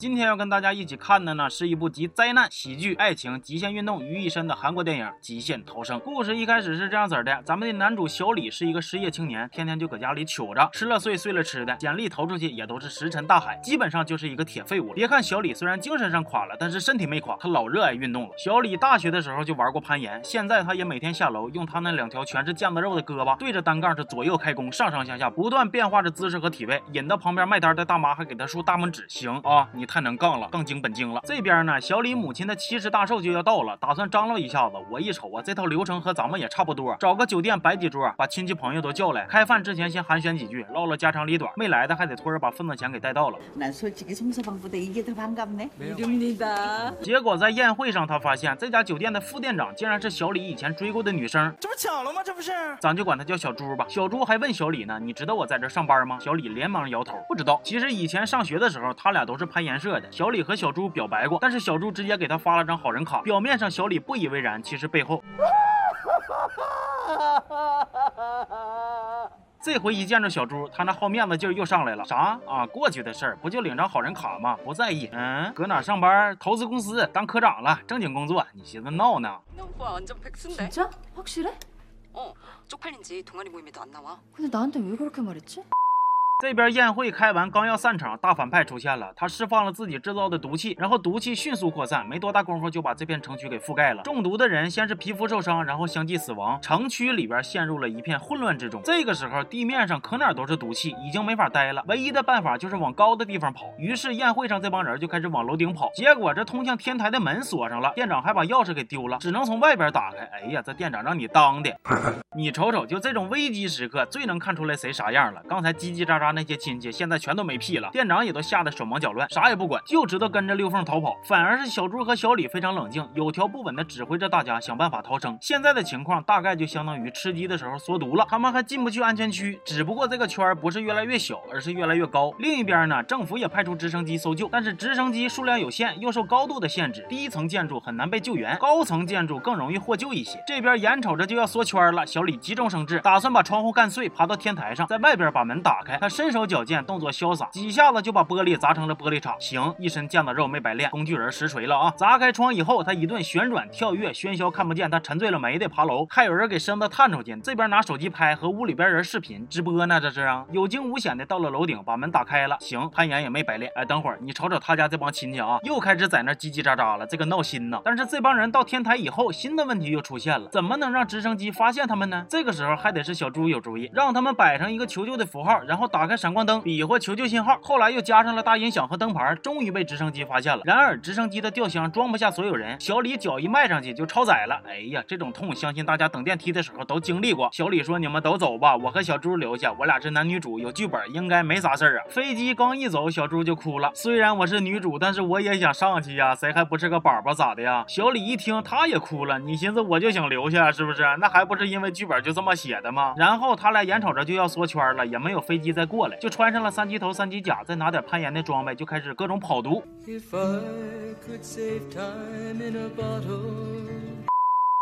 今天要跟大家一起看的呢，是一部集灾难、喜剧、爱情、极限运动于一身的韩国电影《极限逃生》。故事一开始是这样子的：咱们的男主小李是一个失业青年，天天就搁家里糗着，吃了睡，睡了吃的，简历投出去也都是石沉大海，基本上就是一个铁废物。别看小李虽然精神上垮了，但是身体没垮，他老热爱运动了。小李大学的时候就玩过攀岩，现在他也每天下楼，用他那两条全是腱子肉的胳膊对着单杠是左右开弓，上上下下不断变化着姿势和体位，引得旁边卖单的大妈还给他竖大拇指。行啊，你。太能杠了，杠精本精了。这边呢，小李母亲的七十大寿就要到了，打算张罗一下子。我一瞅啊，这套流程和咱们也差不多，找个酒店摆几桌，把亲戚朋友都叫来，开饭之前先寒暄几句，唠唠家长里短。没来的还得托人把份子钱给带到了。结果在宴会上，他发现这家酒店的副店长竟然是小李以前追过的女生。这不巧了吗？这不是？咱就管他叫小朱吧。小朱还问小李呢，你知道我在这上班吗？小李连忙摇头，不知道。其实以前上学的时候，他俩都是攀岩。社的小李和小朱表白过，但是小朱直接给他发了张好人卡。表面上小李不以为然，其实背后，这回一见着小朱，他那好面子劲儿又上来了。啥啊？过去的事儿，不就领张好人卡吗？不在意。嗯，搁哪上班？投资公司当科长了，正经工作。你寻思闹呢？진짜확실해어쪽팔린지동아리모임에도안나와근데나한테왜그렇게말했지 这边宴会开完，刚要散场，大反派出现了。他释放了自己制造的毒气，然后毒气迅速扩散，没多大功夫就把这片城区给覆盖了。中毒的人先是皮肤受伤，然后相继死亡，城区里边陷入了一片混乱之中。这个时候，地面上可哪都是毒气，已经没法待了。唯一的办法就是往高的地方跑。于是宴会上这帮人就开始往楼顶跑。结果这通向天台的门锁上了，店长还把钥匙给丢了，只能从外边打开。哎呀，这店长让你当的！你瞅瞅，就这种危机时刻，最能看出来谁啥样了。刚才叽叽喳喳他那些亲戚，现在全都没屁了。店长也都吓得手忙脚乱，啥也不管，就知道跟着溜缝逃跑。反而是小朱和小李非常冷静，有条不紊地指挥着大家想办法逃生。现在的情况大概就相当于吃鸡的时候缩毒了，他们还进不去安全区，只不过这个圈不是越来越小，而是越来越高。另一边呢，政府也派出直升机搜救，但是直升机数量有限，又受高度的限制，低层建筑很难被救援，高层建筑更容易获救一些。这边眼瞅着就要缩圈了，小李急中。生智，打算把窗户干碎，爬到天台上，在外边把门打开。他身手矫健，动作潇洒，几下子就把玻璃砸成了玻璃碴。行，一身腱子肉没白练，工具人实锤了啊！砸开窗以后，他一顿旋转跳跃，喧嚣看不见，他沉醉了没得爬楼，还有人给身子探出去。这边拿手机拍，和屋里边人视频直播呢，这是啊！有惊无险的到了楼顶，把门打开了。行，攀岩也没白练。哎，等会儿你瞅瞅他家这帮亲戚啊，又开始在那叽叽喳喳了，这个闹心呢。但是这帮人到天台以后，新的问题又出现了，怎么能让直升机发现他们呢？这个时候还得是小。猪有主意，让他们摆上一个求救的符号，然后打开闪光灯，比划求救信号。后来又加上了大音响和灯牌，终于被直升机发现了。然而直升机的吊箱装不下所有人，小李脚一迈上去就超载了。哎呀，这种痛，相信大家等电梯的时候都经历过。小李说：“你们都走吧，我和小猪留下，我俩是男女主，有剧本，应该没啥事儿啊。”飞机刚一走，小猪就哭了。虽然我是女主，但是我也想上去呀，谁还不是个宝宝咋的呀？小李一听，他也哭了。你寻思我就想留下，是不是？那还不是因为剧本就这么写的吗？然后他俩眼瞅着就要缩圈了，也没有飞机再过过来，就穿上了三级头、三级甲，再拿点攀岩的装备，就开始各种跑毒。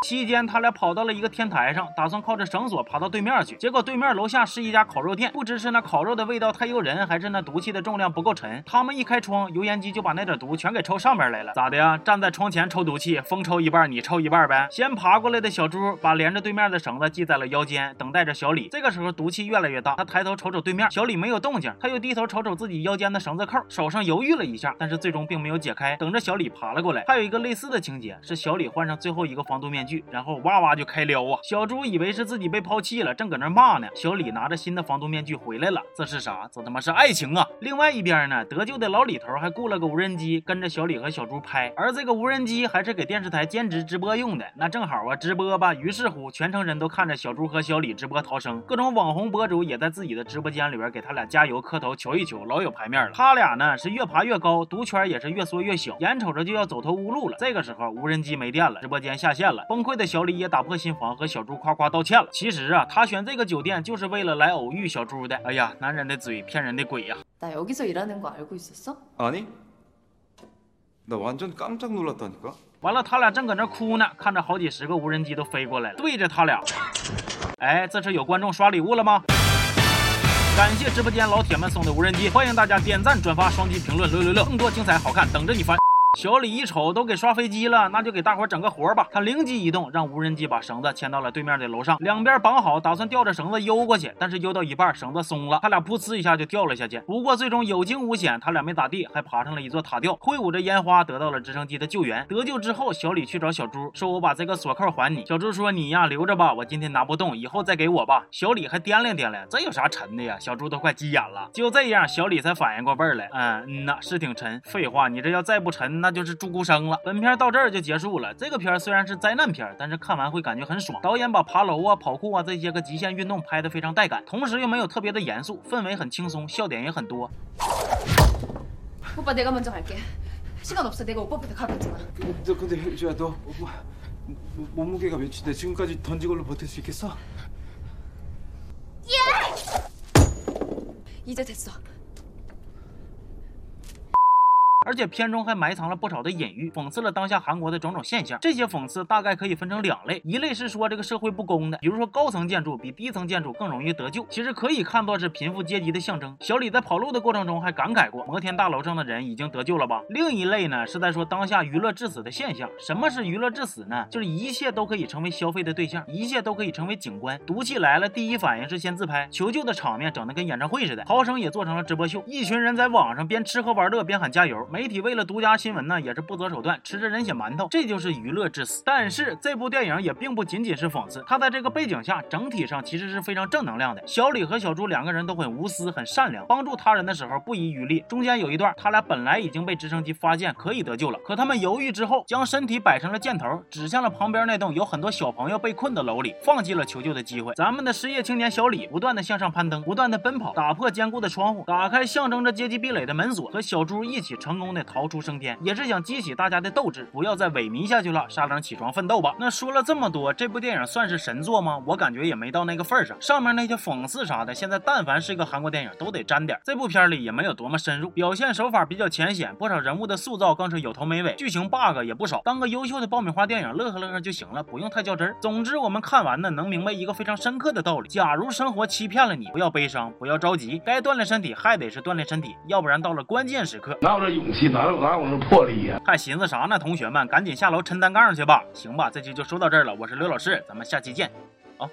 期间，他俩跑到了一个天台上，打算靠着绳索爬到对面去。结果对面楼下是一家烤肉店，不知是那烤肉的味道太诱人，还是那毒气的重量不够沉。他们一开窗，油烟机就把那点毒全给抽上边来了。咋的呀？站在窗前抽毒气，风抽一半，你抽一半呗。先爬过来的小猪把连着对面的绳子系在了腰间，等待着小李。这个时候毒气越来越大，他抬头瞅瞅对面，小李没有动静，他又低头瞅瞅自己腰间的绳子扣，手上犹豫了一下，但是最终并没有解开。等着小李爬了过来。还有一个类似的情节，是小李换上最后一个防毒面具。然后哇哇就开撩啊！小猪以为是自己被抛弃了，正搁那骂呢。小李拿着新的防毒面具回来了，这是啥？这他妈是爱情啊！另外一边呢，得救的老李头还雇了个无人机，跟着小李和小猪拍。而这个无人机还是给电视台兼职直播用的，那正好啊，直播吧。于是乎，全城人都看着小猪和小李直播逃生，各种网红博主也在自己的直播间里边给他俩加油磕头求一求，老有排面了。他俩呢是越爬越高，毒圈也是越缩越小，眼瞅着就要走投无路了。这个时候无人机没电了，直播间下线了，崩溃的小。小李也打破心防，和小猪夸夸道歉了。其实啊，他选这个酒店就是为了来偶遇小猪的。哎呀，男人的嘴骗人的鬼呀！나여기서일하는거알고있었어아니나완전깜짝놀랐다니까完了，他俩正搁那哭呢，看着好几十个无人机都飞过来了，对着他俩。哎，这是有观众刷礼物了吗？ 感谢直播间老铁们送的无人机，欢迎大家点赞、转发、双击评论六六六，更多精彩好看等着你翻。 小李一瞅都给刷飞机了，那就给大伙整个活吧。他灵机一动，让无人机把绳子牵到了对面的楼上，两边绑好，打算吊着绳子游过去。但是游到一半，绳子松了，他俩噗呲一下就掉了下去。不过最终有惊无险，他俩没咋地，还爬上了一座塔吊，挥舞着烟花得到了直升机的救援。得救之后，小李去找小猪，说我把这个锁扣还你。小猪说你呀留着吧，我今天拿不动，以后再给我吧。小李还掂量掂量，这有啥沉的呀？小猪都快急眼了。就这样，小李才反应过味儿来，嗯嗯呐，是挺沉。废话，你这要再不沉，那就是猪骨生。了，本片到这儿就结束了。这个片虽然是灾难片，但是看完会感觉很爽。导演把爬楼啊、跑酷啊这些个极限运动拍得非常带感，同时又没有特别的严肃，氛围很轻松，笑点也很多。오빠내가먼저갈게시간없어내가오빠부터가겠지만너근데효주야너몸무게가몇인데지금까지던지걸로버틸수있겠어예이제됐어 而且片中还埋藏了不少的隐喻，讽刺了当下韩国的种种现象。这些讽刺大概可以分成两类，一类是说这个社会不公的，比如说高层建筑比低层建筑更容易得救，其实可以看作是贫富阶级的象征。小李在跑路的过程中还感慨过，摩天大楼上的人已经得救了吧？另一类呢是在说当下娱乐致死的现象。什么是娱乐致死呢？就是一切都可以成为消费的对象，一切都可以成为景观。毒气来了，第一反应是先自拍，求救的场面整得跟演唱会似的，逃生也做成了直播秀，一群人在网上边吃喝玩乐边喊加油。媒体为了独家新闻呢，也是不择手段，吃着人血馒头，这就是娱乐至死。但是这部电影也并不仅仅是讽刺，它在这个背景下，整体上其实是非常正能量的。小李和小朱两个人都很无私、很善良，帮助他人的时候不遗余力。中间有一段，他俩本来已经被直升机发现可以得救了，可他们犹豫之后，将身体摆成了箭头，指向了旁边那栋有很多小朋友被困的楼里，放弃了求救的机会。咱们的失业青年小李不断的向上攀登，不断的奔跑，打破坚固的窗户，打开象征着阶级壁垒的门锁，和小朱一起成功的逃。出升天，也是想激起大家的斗志，不要再萎靡下去了。沙冷起床奋斗吧。那说了这么多，这部电影算是神作吗？我感觉也没到那个份上。上面那些讽刺啥的，现在但凡是一个韩国电影，都得沾点。这部片里也没有多么深入，表现手法比较浅显，不少人物的塑造更是有头没尾，剧情 bug 也不少。当个优秀的爆米花电影，乐呵乐呵就行了，不用太较真儿。总之，我们看完呢，能明白一个非常深刻的道理：假如生活欺骗了你，不要悲伤，不要着急，该锻炼身体还得是锻炼身体，要不然到了关键时刻，哪有这勇气，哪有哪有那魄力呀？还寻思啥呢？同学们，赶紧下楼撑单杠去吧！行吧，这期就说到这儿了。我是刘老师，咱们下期见，啊。